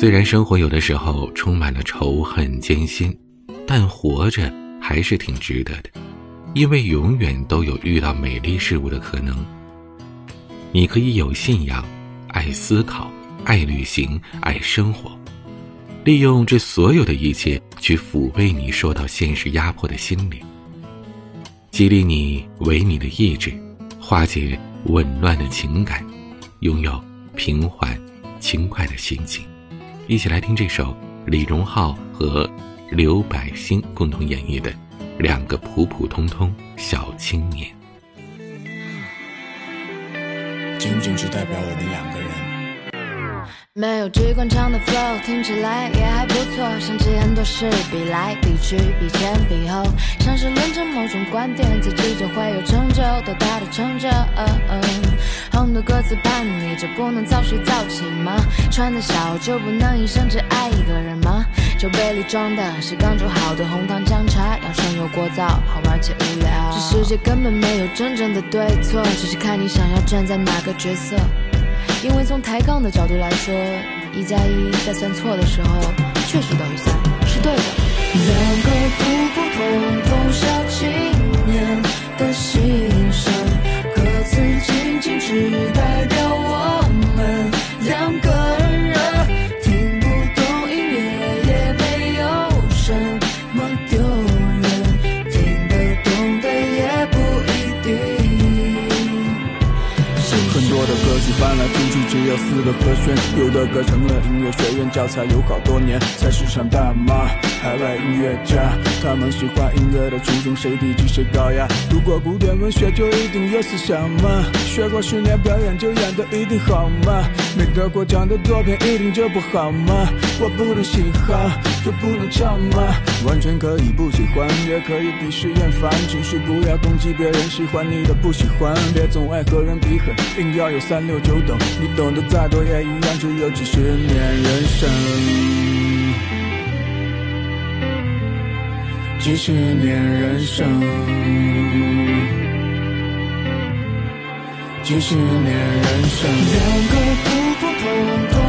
虽然生活有的时候充满了仇恨艰辛，但活着还是挺值得的，因为永远都有遇到美丽事物的可能。你可以有信仰，爱思考，爱旅行，爱生活，利用这所有的一切去抚慰你受到现实压迫的心灵，激励你为你的意志，化解紊乱的情感，拥有平缓、轻快的心情。一起来听这首李荣浩和刘柏辛共同演绎的《两个普普通通小青年》。仅仅只代表我们两个人。没有机关枪的 flow，听起来也还不错。想起很多事，比来比去，比前比后，像是论证某种观点，自己就会有成就，多大的成就？红的歌词叛逆，就不能早睡早起吗？穿的少就不能一生只爱一个人吗？酒杯里装的是刚煮好的红糖姜茶，养生又过早，好玩且无聊。这世界根本没有真正的对错，只是看你想要站在哪个角色。因为从抬杠的角度来说，一加一在算错的时候，确实等于三，是对的。两个普普通通小青年的心翻来覆去只有四个和弦，有的歌成了音乐学院教材，有好多年。菜市场大妈，海外音乐家，他们喜欢音乐的初衷，谁低级谁高雅。读过古典文学就一定有思想吗？学过十年表演就演得一定好吗？没得过奖的作品一定就不好吗？我不能喜好，就不能唱吗？完全可以不喜欢，也可以鄙视厌烦，情绪不要攻击别人，喜欢你的不喜欢，别总爱和人比狠，硬要有三六九等，你懂得再多也一样，只有几十年人生，几十年人生，几十年人生。两个普